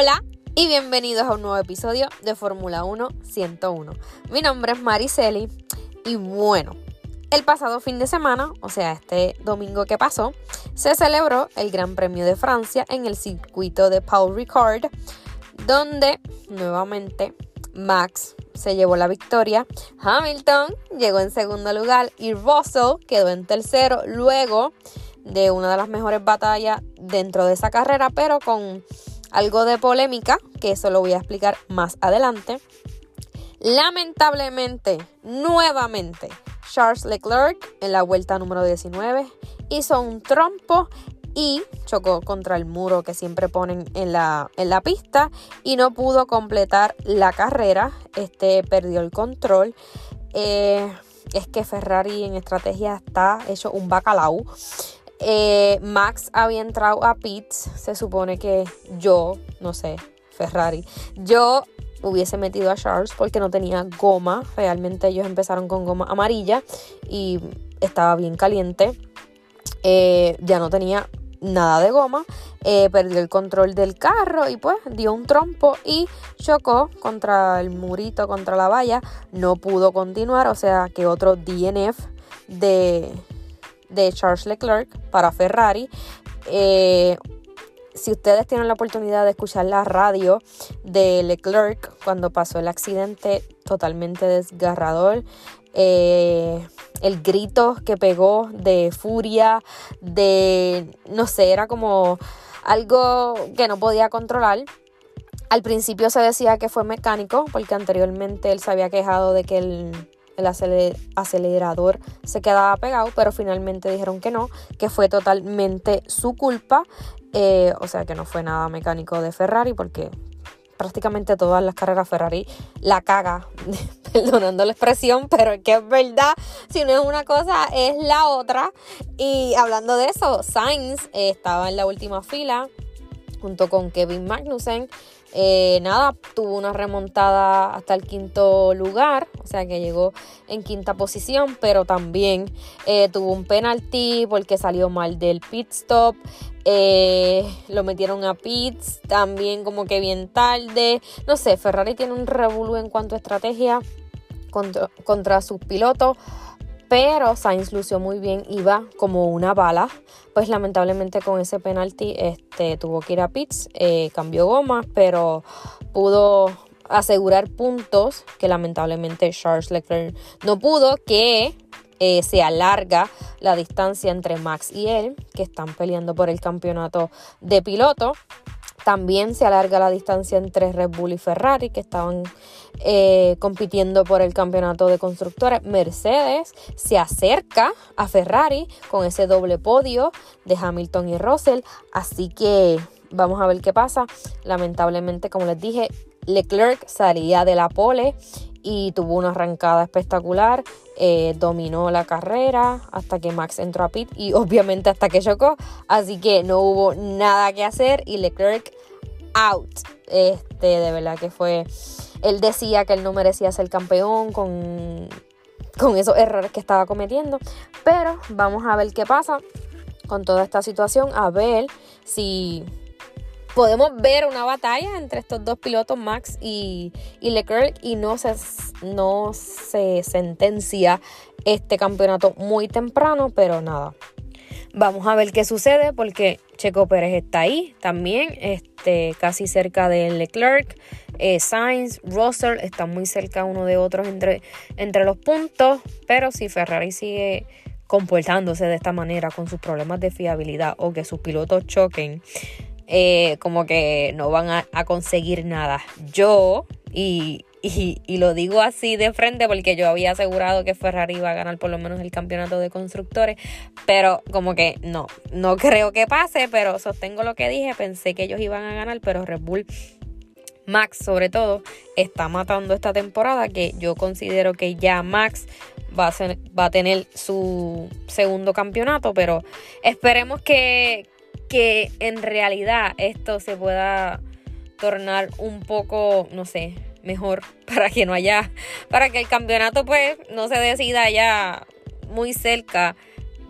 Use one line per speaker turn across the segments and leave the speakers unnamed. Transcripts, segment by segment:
Hola y bienvenidos a un nuevo episodio de Fórmula 1 101. Mi nombre es Mariceli y bueno, el pasado fin de semana, o sea, este domingo que pasó, se celebró el Gran Premio de Francia en el circuito de Paul Ricard, donde nuevamente Max se llevó la victoria, Hamilton llegó en segundo lugar y Russell quedó en tercero luego de una de las mejores batallas dentro de esa carrera, pero con algo de polémica, que eso lo voy a explicar más adelante. Lamentablemente, nuevamente, Charles Leclerc en la vuelta número 19 hizo un trompo y chocó contra el muro que siempre ponen en la, en la pista y no pudo completar la carrera. Este perdió el control. Eh, es que Ferrari en estrategia está hecho un bacalao. Eh, Max había entrado a pits. Se supone que yo, no sé, Ferrari, yo hubiese metido a Charles porque no tenía goma. Realmente ellos empezaron con goma amarilla y estaba bien caliente. Eh, ya no tenía nada de goma, eh, perdió el control del carro y pues dio un trompo y chocó contra el murito, contra la valla, no pudo continuar, o sea que otro DNF de, de Charles Leclerc para Ferrari. Eh, si ustedes tienen la oportunidad de escuchar la radio de Leclerc cuando pasó el accidente, totalmente desgarrador. Eh, el grito que pegó de furia, de, no sé, era como algo que no podía controlar. Al principio se decía que fue mecánico, porque anteriormente él se había quejado de que el, el acelerador se quedaba pegado, pero finalmente dijeron que no, que fue totalmente su culpa. Eh, o sea que no fue nada mecánico de Ferrari, porque prácticamente todas las carreras Ferrari la caga, perdonando la expresión, pero es que es verdad, si no es una cosa, es la otra. Y hablando de eso, Sainz eh, estaba en la última fila junto con Kevin Magnussen. Eh, nada, tuvo una remontada hasta el quinto lugar, o sea que llegó en quinta posición, pero también eh, tuvo un penalti porque salió mal del pit stop. Eh, lo metieron a pits también como que bien tarde. No sé, Ferrari tiene un revolú en cuanto a estrategia contra, contra sus pilotos. Pero Sainz lució muy bien, iba como una bala. Pues lamentablemente con ese penalti este, tuvo que ir a pits, eh, cambió gomas, pero pudo asegurar puntos que lamentablemente Charles Leclerc no pudo, que eh, se alarga la distancia entre Max y él, que están peleando por el campeonato de piloto. También se alarga la distancia entre Red Bull y Ferrari, que estaban eh, compitiendo por el campeonato de constructores. Mercedes se acerca a Ferrari con ese doble podio de Hamilton y Russell. Así que vamos a ver qué pasa. Lamentablemente, como les dije, Leclerc salía de la pole y tuvo una arrancada espectacular. Eh, dominó la carrera hasta que Max entró a pit y obviamente hasta que chocó. Así que no hubo nada que hacer y Leclerc out. Este, de verdad que fue. Él decía que él no merecía ser campeón con, con esos errores que estaba cometiendo. Pero vamos a ver qué pasa con toda esta situación. A ver si podemos ver una batalla entre estos dos pilotos, Max y, Leclerc, y no se, no se sentencia este campeonato muy temprano, pero nada. Vamos a ver qué sucede porque Checo Pérez está ahí también, este, casi cerca de Leclerc. Eh, Sainz, Russell están muy cerca uno de otros entre, entre los puntos, pero si Ferrari sigue comportándose de esta manera con sus problemas de fiabilidad o que sus pilotos choquen, eh, como que no van a, conseguir nada. Yo, y y, lo digo así de frente porque yo había asegurado que Ferrari iba a ganar por lo menos el campeonato de constructores, pero como que no, no creo que pase, pero sostengo lo que dije, pensé que ellos iban a ganar, pero Red Bull Max sobre todo está matando esta temporada que yo considero que ya Max va a, va a tener su segundo campeonato, pero esperemos que, que en realidad esto se pueda tornar un poco, no sé, mejor para que no haya, para que el campeonato pues no se decida ya muy cerca,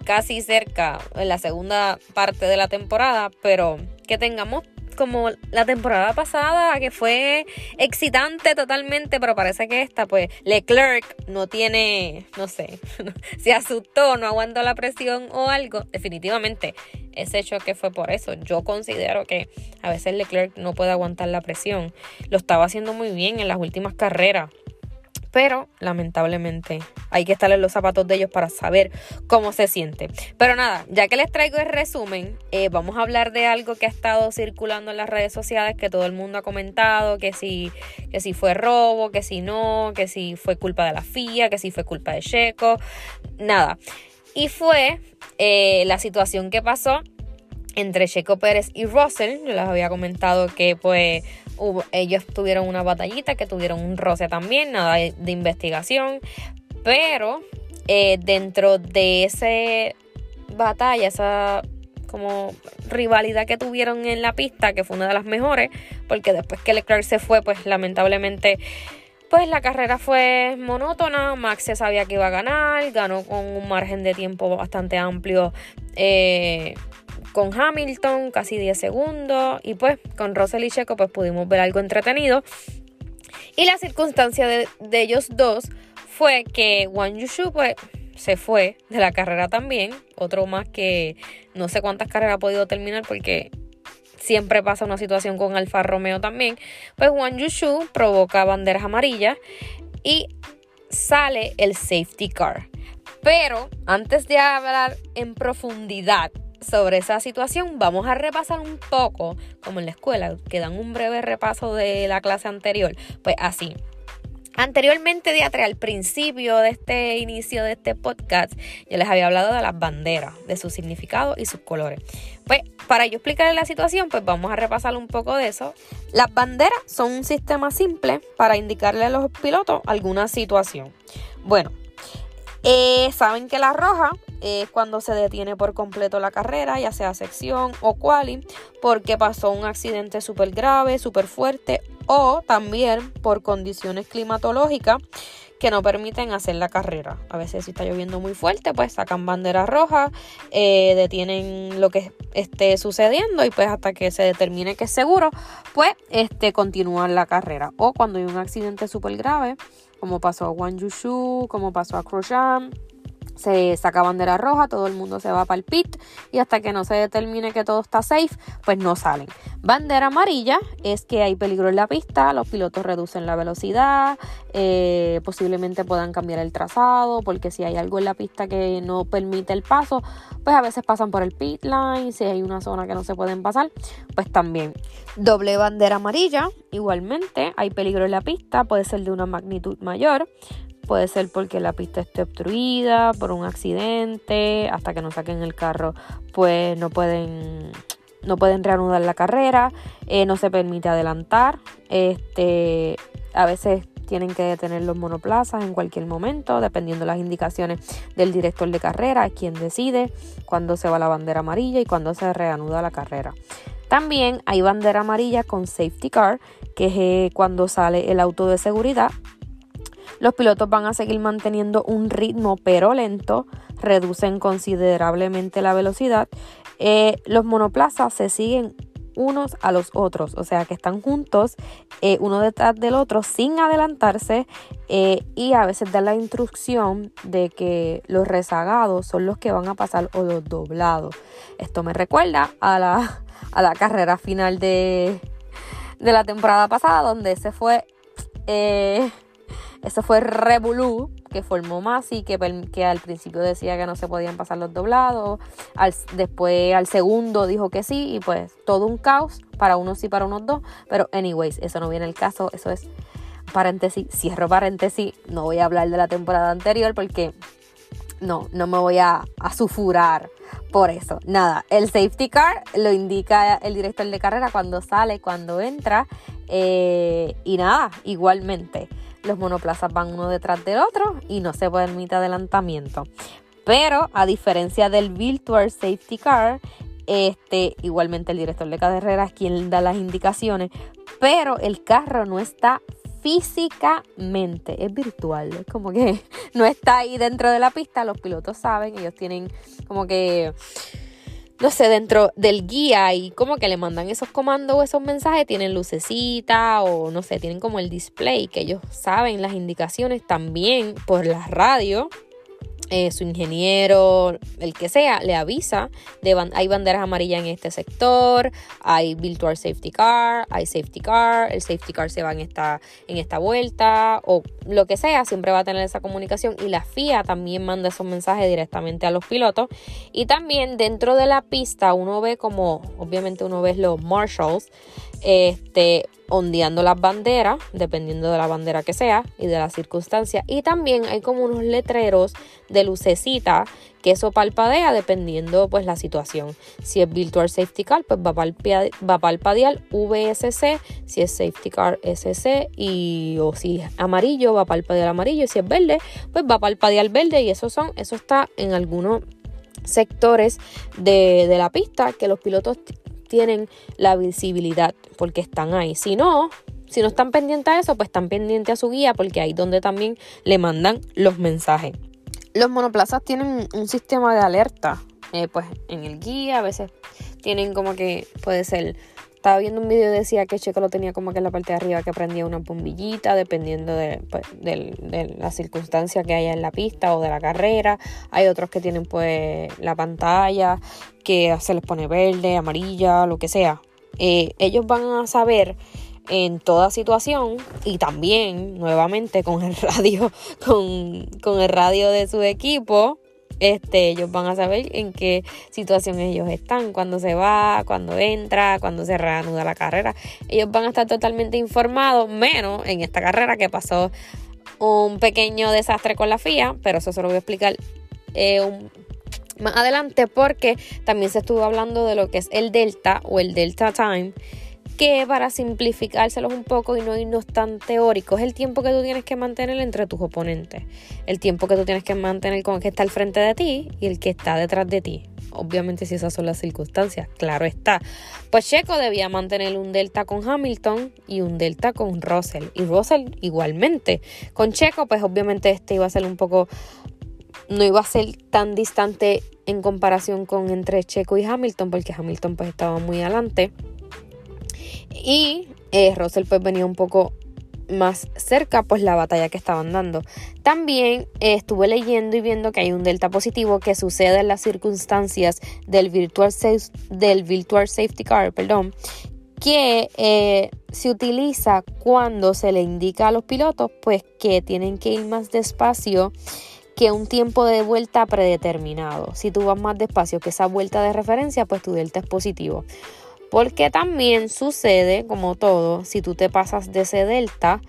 casi cerca en la segunda parte de la temporada, pero que tengamos como la temporada pasada, que fue excitante totalmente, pero parece que esta, pues, Leclerc no tiene, no sé, se asustó, no aguantó la presión o algo. Definitivamente, ese hecho que fue por eso. Yo considero que a veces Leclerc no puede aguantar la presión. Lo estaba haciendo muy bien en las últimas carreras. Pero lamentablemente hay que estar en los zapatos de ellos para saber cómo se siente. Pero nada, ya que les traigo el resumen, eh, vamos a hablar de algo que ha estado circulando en las redes sociales, que todo el mundo ha comentado, que si, que si fue robo, que si no, que si fue culpa de la FIA, que si fue culpa de Checo, nada. Y fue eh, la situación que pasó entre Checo Pérez y Russell. Yo les había comentado que pues ellos tuvieron una batallita, que tuvieron un roce también, nada de, investigación, pero eh, dentro de esa batalla, esa como rivalidad que tuvieron en la pista, que fue una de las mejores, porque después que Leclerc se fue, pues lamentablemente, pues la carrera fue monótona, Max se sabía que iba a ganar, ganó con un margen de tiempo bastante amplio. Eh, con Hamilton, casi 10 segundos. Y pues con Russell y Checo pues pudimos ver algo entretenido. Y la circunstancia de, ellos dos fue que Wang Yushu pues se fue de la carrera también. Otro más que no sé cuántas carreras ha podido terminar porque siempre pasa una situación con Alfa Romeo también. Pues Wang Yushu provoca banderas amarillas y sale el safety car. Pero antes de hablar en profundidad sobre esa situación, vamos a repasar un poco, como en la escuela, que dan un breve repaso de la clase anterior. Pues así. Anteriormente, de al principio de este inicio de este podcast, yo les había hablado de las banderas, de su significado y sus colores. Pues para yo explicarles la situación, pues vamos a repasar un poco de eso. Las banderas son un sistema simple para indicarle a los pilotos alguna situación. Bueno, eh, saben que la roja es cuando se detiene por completo la carrera, ya sea sección o quali, porque pasó un accidente súper grave, súper fuerte, o también por condiciones climatológicas que no permiten hacer la carrera. A veces si está lloviendo muy fuerte, pues sacan banderas rojas, eh, detienen lo que esté sucediendo y pues hasta que se determine que es seguro, pues este, continúan la carrera. O cuando hay un accidente súper grave, como pasó a Wang Yushu, como pasó a Grosjean, se saca bandera roja, todo el mundo se va para el pit y hasta que no se determine que todo está safe, pues no salen. Bandera amarilla es que hay peligro en la pista, los pilotos reducen la velocidad, eh, posiblemente puedan cambiar el trazado, porque si hay algo en la pista que no permite el paso, pues a veces pasan por el pit line, si hay una zona que no se pueden pasar, pues también. Doble bandera amarilla, igualmente hay peligro en la pista, puede ser de una magnitud mayor, Puede ser porque la pista esté obstruida por un accidente, hasta que no saquen el carro, pues no pueden no pueden reanudar la carrera, eh, no se permite adelantar, este, a veces tienen que detener los monoplazas en cualquier momento, dependiendo de las indicaciones del director de carrera, quien decide cuándo se va la bandera amarilla y cuándo se reanuda la carrera. También hay bandera amarilla con safety car, que es eh, cuando sale el auto de seguridad los pilotos van a seguir manteniendo un ritmo pero lento, reducen considerablemente la velocidad. Eh, los monoplazas se siguen unos a los otros, o sea que están juntos eh, uno detrás del otro sin adelantarse eh, y a veces da la instrucción de que los rezagados son los que van a pasar o los doblados. Esto me recuerda a la, a la carrera final de, de la temporada pasada donde se fue... Eso fue Revolú, que formó Masi, que, que al principio decía que no se podían pasar los doblados. después al segundo dijo que sí, y pues todo un caos para unos sí, para unos dos. Pero, anyways, eso no viene el caso, eso es paréntesis, cierro paréntesis, no voy a hablar de la temporada anterior porque no, no me voy a, a sufurar por eso. Nada, el safety car lo indica el director de carrera cuando sale, cuando entra. Eh, y nada, igualmente, los monoplazas van uno detrás del otro y no se permite adelantamiento. Pero a diferencia del Virtual Safety Car, este, igualmente el director de carrera es quien da las indicaciones, pero el carro no está físicamente, es virtual, es como que no está ahí dentro de la pista, los pilotos saben, ellos tienen como que, no sé, dentro del guía y como que le mandan esos comandos o esos mensajes, tienen lucecita o no sé, tienen como el display que ellos saben las indicaciones también por la radio eh, su ingeniero, el que sea, le avisa, de hay banderas amarillas en este sector, hay virtual safety car, hay safety car, el safety car se va en esta, en esta vuelta o lo que sea, siempre va a tener esa comunicación y la FIA también manda esos mensajes directamente a los pilotos. Y también dentro de la pista uno ve como, obviamente uno ve los marshals, este, ondeando las banderas, dependiendo de la bandera que sea y de la circunstancia. Y también hay como unos letreros de lucecita que eso palpadea dependiendo pues la situación. Si es Virtual Safety Car, pues va a palpadear VSC, si es Safety Car SC y o si es amarillo va a palpadear amarillo, y si es verde, pues va a palpadear verde y eso son, eso está en algunos sectores de, de la pista que los pilotos tienen la visibilidad porque están ahí. Si no, si no están pendientes a eso, pues están pendientes a su guía porque ahí donde también le mandan los mensajes. Los monoplazas tienen un sistema de alerta, eh, pues en el guía a veces tienen como que puede ser estaba viendo un video y decía que Checo lo tenía como que en la parte de arriba que prendía una bombillita dependiendo pues, de, de, la circunstancia que haya en la pista o de la carrera. Hay otros que tienen pues la pantalla que se les pone verde, amarilla, lo que sea. Eh, ellos van a saber en toda situación y también nuevamente con el radio, con, con el radio de su equipo este, ellos van a saber en qué situación ellos están, cuando se va, cuando entra, cuando se reanuda la carrera. Ellos van a estar totalmente informados, menos en esta carrera que pasó un pequeño desastre con la FIA, pero eso se lo voy a explicar eh, más adelante porque también se estuvo hablando de lo que es el Delta o el Delta Time que para simplificárselos un poco y no irnos tan teóricos, es el tiempo que tú tienes que mantener entre tus oponentes, el tiempo que tú tienes que mantener con el que está al frente de ti y el que está detrás de ti. Obviamente si esas son las circunstancias, claro está. Pues Checo debía mantener un delta con Hamilton y un delta con Russell. Y Russell igualmente. Con Checo pues obviamente este iba a ser un poco no iba a ser tan distante en comparación con entre Checo y Hamilton porque Hamilton pues estaba muy adelante y eh, Russell pues venía un poco más cerca pues la batalla que estaban dando. También eh, estuve leyendo y viendo que hay un delta positivo que sucede en las circunstancias del virtual, del virtual safety car, perdón, que eh, se utiliza cuando se le indica a los pilotos pues que tienen que ir más despacio que un tiempo de vuelta predeterminado. Si tú vas más despacio que esa vuelta de referencia, pues tu delta es positivo. Porque también sucede, como todo, si tú te pasas de ese delta,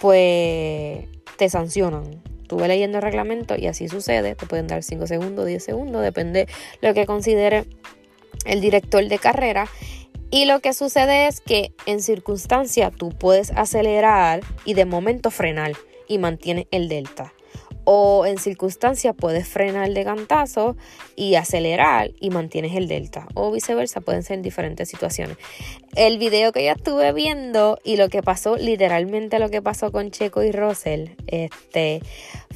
pues te sancionan. Estuve leyendo el reglamento y así sucede. Te pueden dar 5 segundos, 10 segundos, depende lo que considere el director de carrera. Y lo que sucede es que en circunstancia tú puedes acelerar y de momento frenar y mantienes el delta o en circunstancias puedes frenar de cantazo y acelerar y mantienes el delta o viceversa, pueden ser en diferentes situaciones. El video que yo estuve viendo y lo que pasó, literalmente lo que pasó con Checo y Russell, este,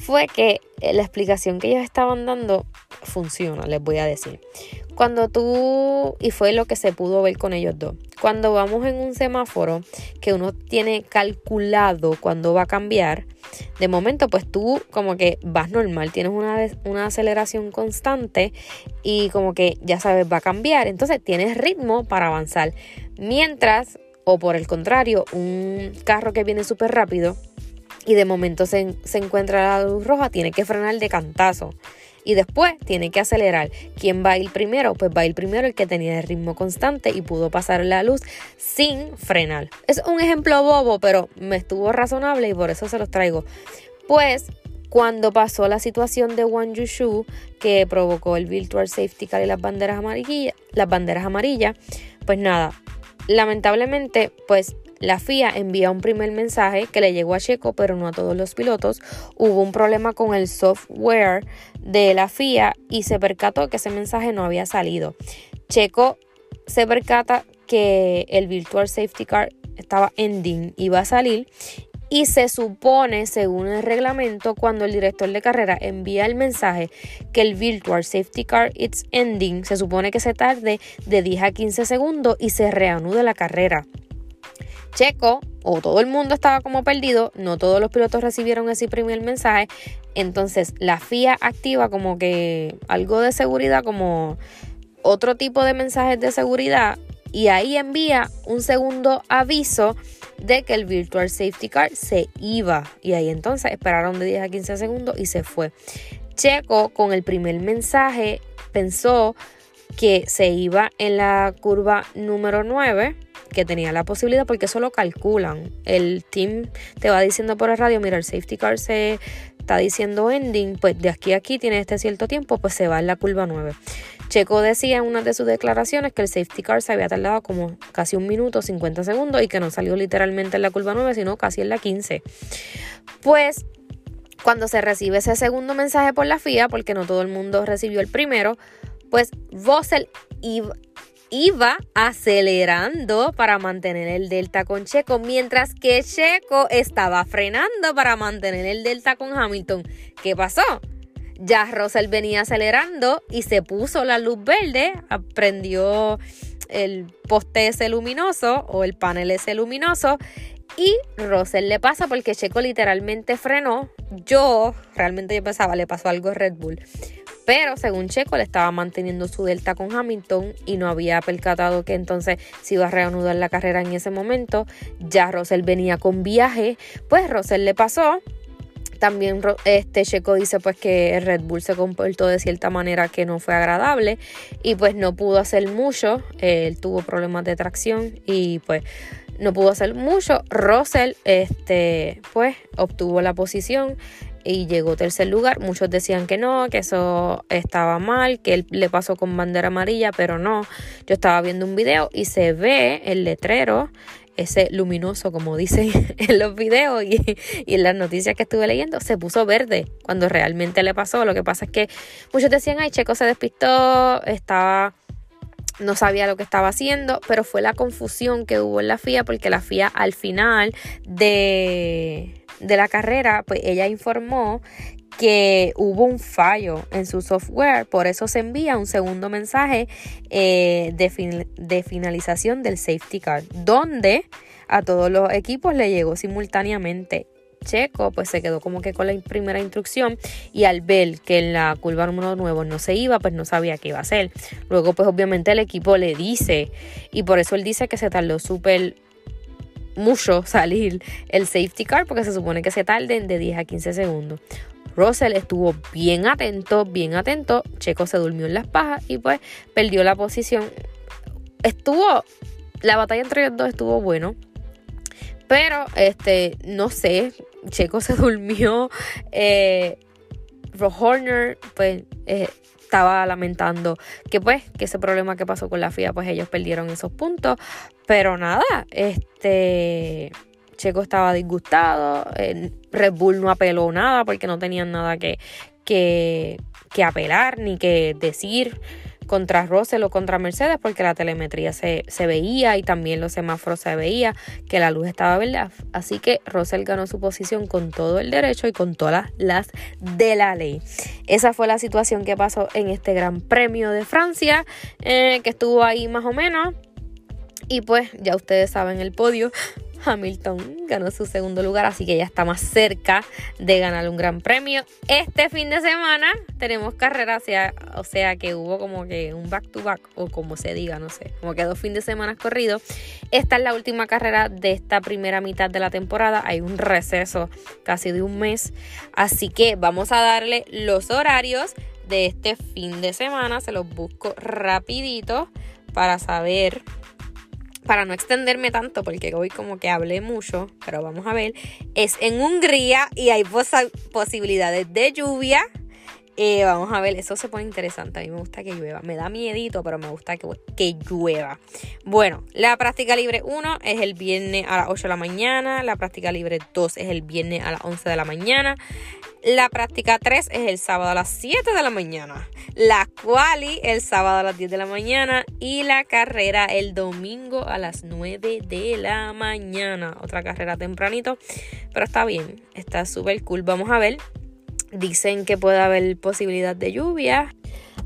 fue que la explicación que ellos estaban dando funciona, les voy a decir. Cuando tú, y fue lo que se pudo ver con ellos dos, cuando vamos en un semáforo que uno tiene calculado cuando va a cambiar, de momento pues tú como que vas normal, tienes una, una aceleración constante y como que ya sabes va a cambiar, entonces tienes ritmo para avanzar. Mientras, o por el contrario, un carro que viene súper rápido y de momento se, se encuentra la luz roja, tiene que frenar de cantazo. y después tiene que acelerar. ¿Quién va a ir primero? Pues va a ir primero el que tenía el ritmo constante y pudo pasar la luz sin frenar. Es un ejemplo bobo, pero me estuvo razonable y por eso se los traigo. Pues cuando pasó la situación de Wang Yushu que provocó el Virtual Safety Car y las banderas amarillas, las banderas amarillas, pues nada, lamentablemente, pues la FIA envía un primer mensaje que le llegó a Checo, pero no a todos los pilotos. Hubo un problema con el software de la FIA y se percató que ese mensaje no había salido. Checo se percata que el Virtual Safety Car estaba ending, iba a salir y se supone, según el reglamento, cuando el director de carrera envía el mensaje que el Virtual Safety Car it's ending, se supone que se tarde de 10 a 15 segundos y se reanude la carrera. Checo o todo el mundo estaba como perdido, no todos los pilotos recibieron ese primer mensaje, entonces la FIA activa como que algo de seguridad, como otro tipo de mensajes de seguridad y ahí envía un segundo aviso de que el Virtual Safety Car se iba. Y ahí entonces esperaron de 10 a 15 segundos y se fue. Checo con el primer mensaje pensó que se iba en la curva número 9 que tenía la posibilidad porque eso lo calculan. El team te va diciendo por el radio, mira, el safety car se está diciendo ending, pues de aquí a aquí tiene este cierto tiempo, pues se va en la curva 9. Checo decía en una de sus declaraciones que el safety car se había tardado como casi un minuto, 50 segundos y que no salió literalmente en la curva 9, sino casi en la 15. Pues cuando se recibe ese segundo mensaje por la FIA, porque no todo el mundo recibió el primero, pues Russell iba acelerando para mantener el delta con Checo, mientras que Checo estaba frenando para mantener el delta con Hamilton. ¿Qué pasó? Ya Russell venía acelerando y se puso la luz verde, prendió el poste ese luminoso o el panel ese luminoso y Russell le pasa porque Checo literalmente frenó. Yo realmente yo pensaba le pasó algo a Red Bull. Pero según Checo le estaba manteniendo su delta con Hamilton y no había percatado que entonces se iba a reanudar la carrera en ese momento. Ya Russell venía con viaje, pues Russell le pasó también este Checo dice pues que Red Bull se comportó de cierta manera que no fue agradable y pues no pudo hacer mucho. Él tuvo problemas de tracción y pues no pudo hacer mucho. Russell este pues obtuvo la posición y llegó tercer lugar. Muchos decían que no, que eso estaba mal, que él le pasó con bandera amarilla, pero no. Yo estaba viendo un video y se ve el letrero ese luminoso, como dicen en los videos y, en las noticias que estuve leyendo, se puso verde cuando realmente le pasó. Lo que pasa es que muchos decían, ay, Checo se despistó, estaba no sabía lo que estaba haciendo, pero fue la confusión que hubo en la FIA porque la FIA al final de, de la carrera, pues ella informó que hubo un fallo en su software, por eso se envía un segundo mensaje eh, de, de finalización del safety car, donde a todos los equipos le llegó simultáneamente. Checo pues se quedó como que con la primera instrucción y al ver que en la curva número 9 no se iba, pues no sabía qué iba a hacer. Luego pues obviamente el equipo le dice y por eso él dice que se tardó súper mucho salir el safety car porque se supone que se tarden de 10 a 15 segundos. Russell estuvo bien atento, bien atento. Checo se durmió en las pajas y pues perdió la posición. Estuvo, la batalla entre ellos dos estuvo bueno. Pero, este, no sé, Checo se durmió. Eh, Horner, pues, eh, estaba lamentando que pues que ese problema que pasó con la FIA pues ellos perdieron esos puntos. Pero nada este Checo estaba disgustado, Red Bull no apeló nada porque no tenían nada que, que, apelar ni que decir contra Russell o contra Mercedes porque la telemetría se, se, veía y también los semáforos se veía que la luz estaba verdad. Así que Russell ganó su posición con todo el derecho y con todas las de la ley. Esa fue la situación que pasó en este Gran Premio de Francia, eh, que estuvo ahí más o menos. Y pues ya ustedes saben el podio. Hamilton ganó su segundo lugar, así que ya está más cerca de ganar un gran premio. Este fin de semana tenemos carrera, o sea, que hubo como que un back to back, o como se diga, no sé, como que dos fines de semana corridos. Esta es la última carrera de esta primera mitad de la temporada. Hay un receso casi de un mes, así que vamos a darle los horarios de este fin de semana. Se los busco rapidito para saber para no extenderme tanto, porque hoy como que hablé mucho, pero vamos a ver, es en Hungría y hay posibilidades de lluvia. Eh, vamos a ver, eso se pone interesante. A mí me gusta que llueva. Me da miedito, pero me gusta que, llueva. Bueno, la práctica libre 1 es el viernes a las 8 de la mañana. La práctica libre 2 es el viernes a las 11 de la mañana. La práctica 3 es el sábado a las 7 de la mañana. La quali el sábado a las 10 de la mañana. Y la carrera el domingo a las 9 de la mañana. Otra carrera tempranito. Pero está bien. Está súper cool. Vamos a ver. Dicen que puede haber posibilidad de lluvia.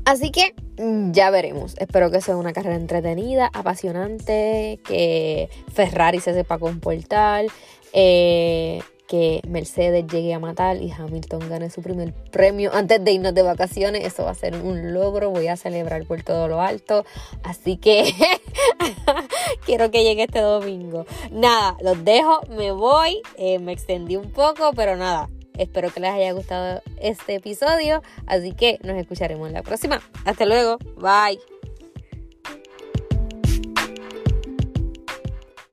Así que mm, ya veremos. Espero que sea una carrera entretenida, apasionante, que Ferrari se sepa comportar. Eh, que Mercedes llegue a matar y Hamilton gane su primer premio antes de irnos de vacaciones. Eso va a ser un logro, voy a celebrar por todo lo alto. Así que quiero que llegue este domingo. Nada, los dejo, me voy, eh, me extendí un poco, pero nada. Espero que les haya gustado este episodio, así que nos escucharemos en la próxima. Hasta luego, bye.